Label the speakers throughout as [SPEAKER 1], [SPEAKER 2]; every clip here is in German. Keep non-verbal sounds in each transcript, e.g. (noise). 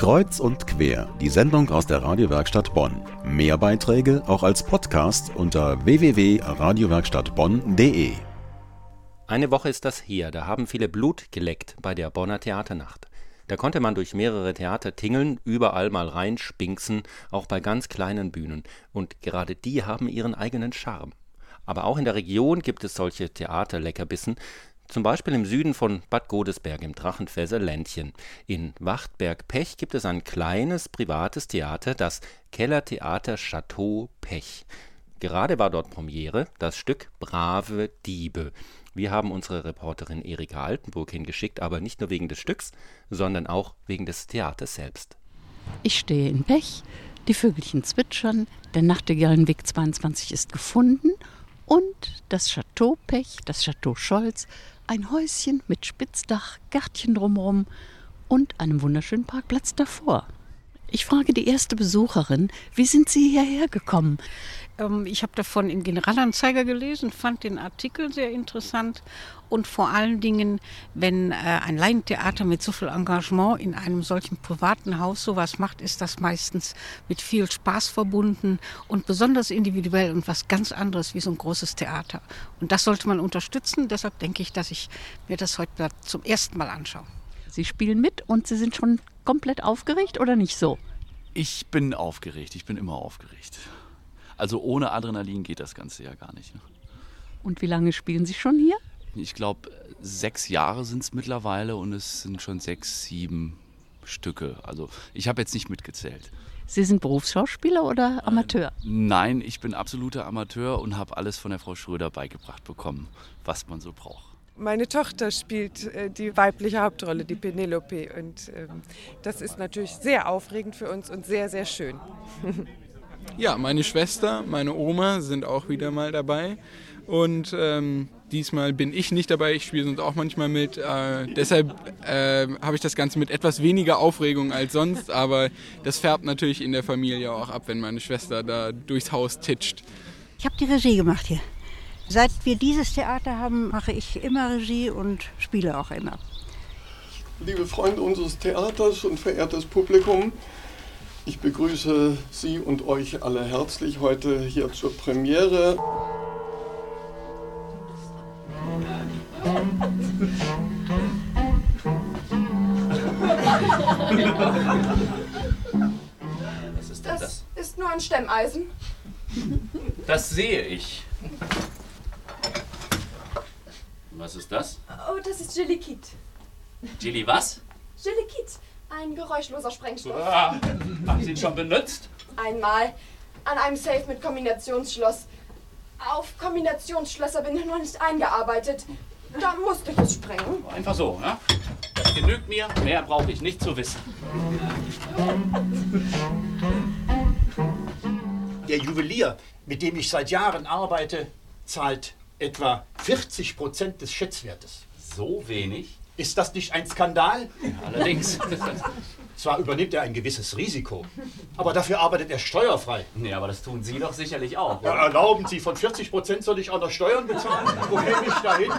[SPEAKER 1] Kreuz und quer, die Sendung aus der Radiowerkstatt Bonn. Mehr Beiträge auch als Podcast unter www.radiowerkstattbonn.de.
[SPEAKER 2] Eine Woche ist das her, da haben viele Blut geleckt bei der Bonner Theaternacht. Da konnte man durch mehrere Theater tingeln, überall mal reinspinksen, auch bei ganz kleinen Bühnen. Und gerade die haben ihren eigenen Charme. Aber auch in der Region gibt es solche Theaterleckerbissen, zum Beispiel im Süden von Bad Godesberg im Drachenfässer Ländchen. In Wachtberg-Pech gibt es ein kleines privates Theater, das Kellertheater Chateau Pech. Gerade war dort Premiere das Stück Brave Diebe. Wir haben unsere Reporterin Erika Altenburg hingeschickt, aber nicht nur wegen des Stücks, sondern auch wegen des Theaters selbst.
[SPEAKER 3] Ich stehe in Pech, die Vögelchen zwitschern, der Nachtigallenweg 22 ist gefunden und das Chateau Pech, das Chateau Scholz, ein Häuschen mit Spitzdach, Gärtchen drumherum und einem wunderschönen Parkplatz davor. Ich frage die erste Besucherin, wie sind Sie hierher gekommen?
[SPEAKER 4] Ähm, ich habe davon im Generalanzeiger gelesen, fand den Artikel sehr interessant und vor allen Dingen, wenn äh, ein Laientheater mit so viel Engagement in einem solchen privaten Haus sowas macht, ist das meistens mit viel Spaß verbunden und besonders individuell und was ganz anderes wie so ein großes Theater. Und das sollte man unterstützen. Deshalb denke ich, dass ich mir das heute zum ersten Mal anschaue.
[SPEAKER 3] Sie spielen mit und Sie sind schon komplett aufgeregt oder nicht so?
[SPEAKER 5] Ich bin aufgeregt. Ich bin immer aufgeregt. Also ohne Adrenalin geht das Ganze ja gar nicht. Ne?
[SPEAKER 3] Und wie lange spielen Sie schon hier?
[SPEAKER 5] Ich glaube, sechs Jahre sind es mittlerweile und es sind schon sechs, sieben Stücke. Also ich habe jetzt nicht mitgezählt.
[SPEAKER 3] Sie sind Berufsschauspieler oder Amateur?
[SPEAKER 5] Nein, ich bin absoluter Amateur und habe alles von der Frau Schröder beigebracht bekommen, was man so braucht.
[SPEAKER 6] Meine Tochter spielt äh, die weibliche Hauptrolle, die Penelope. Und ähm, das ist natürlich sehr aufregend für uns und sehr, sehr schön. (laughs)
[SPEAKER 7] ja, meine Schwester, meine Oma sind auch wieder mal dabei. Und ähm, diesmal bin ich nicht dabei, ich spiele sonst auch manchmal mit. Äh, deshalb äh, habe ich das Ganze mit etwas weniger Aufregung als sonst, (laughs) aber das färbt natürlich in der Familie auch ab, wenn meine Schwester da durchs Haus titscht.
[SPEAKER 8] Ich habe die Regie gemacht hier. Seit wir dieses Theater haben, mache ich immer Regie und spiele auch immer.
[SPEAKER 9] Liebe Freunde unseres Theaters und verehrtes Publikum, ich begrüße Sie und euch alle herzlich heute hier zur Premiere.
[SPEAKER 10] Was ist denn das? Das ist nur ein Stemmeisen.
[SPEAKER 11] Das sehe ich. Was ist das?
[SPEAKER 10] Oh, das ist Jellikit.
[SPEAKER 11] Jelly was?
[SPEAKER 10] Jellikit, ein geräuschloser Sprengstoff.
[SPEAKER 11] Ah, haben Sie ihn schon benutzt?
[SPEAKER 10] Einmal an einem Safe mit Kombinationsschloss. Auf Kombinationsschlösser bin ich noch nicht eingearbeitet. Da musste ich es sprengen.
[SPEAKER 11] Einfach so, ne? Das genügt mir. Mehr brauche ich nicht zu wissen.
[SPEAKER 12] Der Juwelier, mit dem ich seit Jahren arbeite, zahlt etwa 40 Prozent des Schätzwertes.
[SPEAKER 11] So wenig?
[SPEAKER 12] Ist das nicht ein Skandal?
[SPEAKER 11] Ja, allerdings. (laughs)
[SPEAKER 12] Zwar übernimmt er ein gewisses Risiko, aber dafür arbeitet er steuerfrei.
[SPEAKER 11] Nee, aber das tun Sie doch sicherlich auch.
[SPEAKER 12] Ja, erlauben Sie, von 40 Prozent soll ich auch noch Steuern bezahlen? Wo käme ich da hin?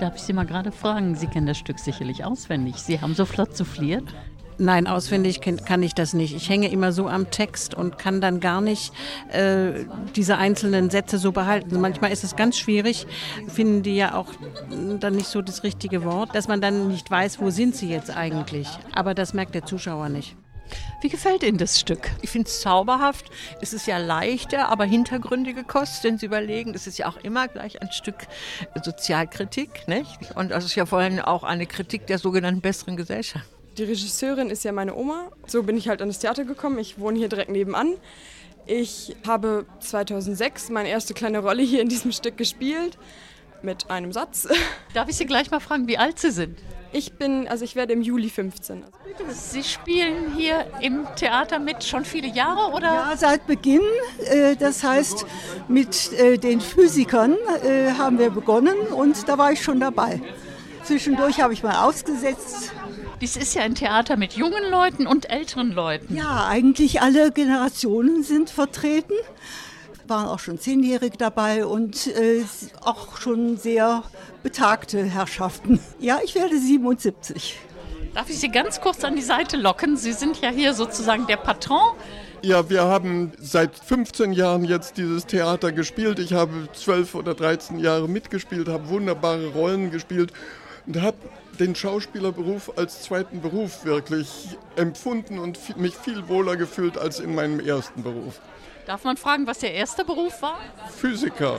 [SPEAKER 3] Darf ich Sie mal gerade fragen? Sie kennen das Stück sicherlich auswendig. Sie haben so flott souffliert.
[SPEAKER 4] Nein, auswendig kann ich das nicht. Ich hänge immer so am Text und kann dann gar nicht äh, diese einzelnen Sätze so behalten. Manchmal ist es ganz schwierig, finden die ja auch dann nicht so das richtige Wort, dass man dann nicht weiß, wo sind sie jetzt eigentlich. Aber das merkt der Zuschauer nicht.
[SPEAKER 3] Wie gefällt Ihnen das Stück?
[SPEAKER 13] Ich finde es zauberhaft. Es ist ja leichter, aber hintergründige Kost, wenn Sie überlegen. Es ist ja auch immer gleich ein Stück Sozialkritik. Nicht? Und das ist ja vor allem auch eine Kritik der sogenannten besseren Gesellschaft.
[SPEAKER 6] Die Regisseurin ist ja meine Oma. So bin ich halt an das Theater gekommen. Ich wohne hier direkt nebenan. Ich habe 2006 meine erste kleine Rolle hier in diesem Stück gespielt mit einem Satz.
[SPEAKER 3] Darf ich Sie gleich mal fragen, wie alt Sie sind?
[SPEAKER 6] Ich bin, also ich werde im Juli 15.
[SPEAKER 3] Sie spielen hier im Theater mit schon viele Jahre, oder?
[SPEAKER 14] Ja, seit Beginn. Äh, das heißt, mit äh, den Physikern äh, haben wir begonnen und da war ich schon dabei. Zwischendurch habe ich mal ausgesetzt
[SPEAKER 3] Dies ist ja ein Theater mit jungen Leuten und älteren Leuten.
[SPEAKER 14] Ja, eigentlich alle Generationen sind vertreten. Waren auch schon Zehnjährige dabei und äh, auch schon sehr betagte Herrschaften. (laughs) Ja, ich werde 77.
[SPEAKER 3] Darf ich Sie ganz kurz an die Seite locken? Sie sind ja hier sozusagen der Patron.
[SPEAKER 9] Ja, wir haben seit 15 Jahren jetzt dieses Theater gespielt. Ich habe 12 oder 13 Jahre mitgespielt, habe wunderbare Rollen gespielt und habe den Schauspielerberuf als zweiten Beruf wirklich empfunden und mich viel wohler gefühlt als in meinem ersten Beruf.
[SPEAKER 3] Darf man fragen, was Ihr erster Beruf war?
[SPEAKER 9] Physiker.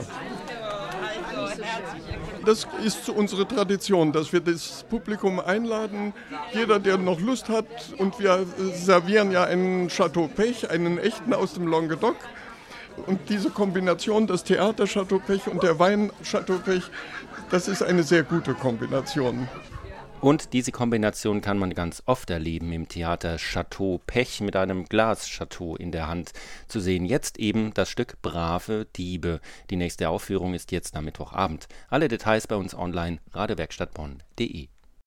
[SPEAKER 9] Das ist unsere Tradition, dass wir das Publikum einladen, jeder, der noch Lust hat. Und wir servieren ja einen Chateau Pech, einen echten aus dem Languedoc. Und diese Kombination, das Theater Chateau Pech und der Wein Chateau Pech, das ist eine sehr gute Kombination.
[SPEAKER 2] Und diese Kombination kann man ganz oft erleben im Theater Chateau Pech mit einem Glaschateau in der Hand. Zu sehen jetzt eben das Stück Brave Diebe. Die nächste Aufführung ist jetzt am Mittwochabend. Alle Details bei uns online, radewerkstattbonn.de.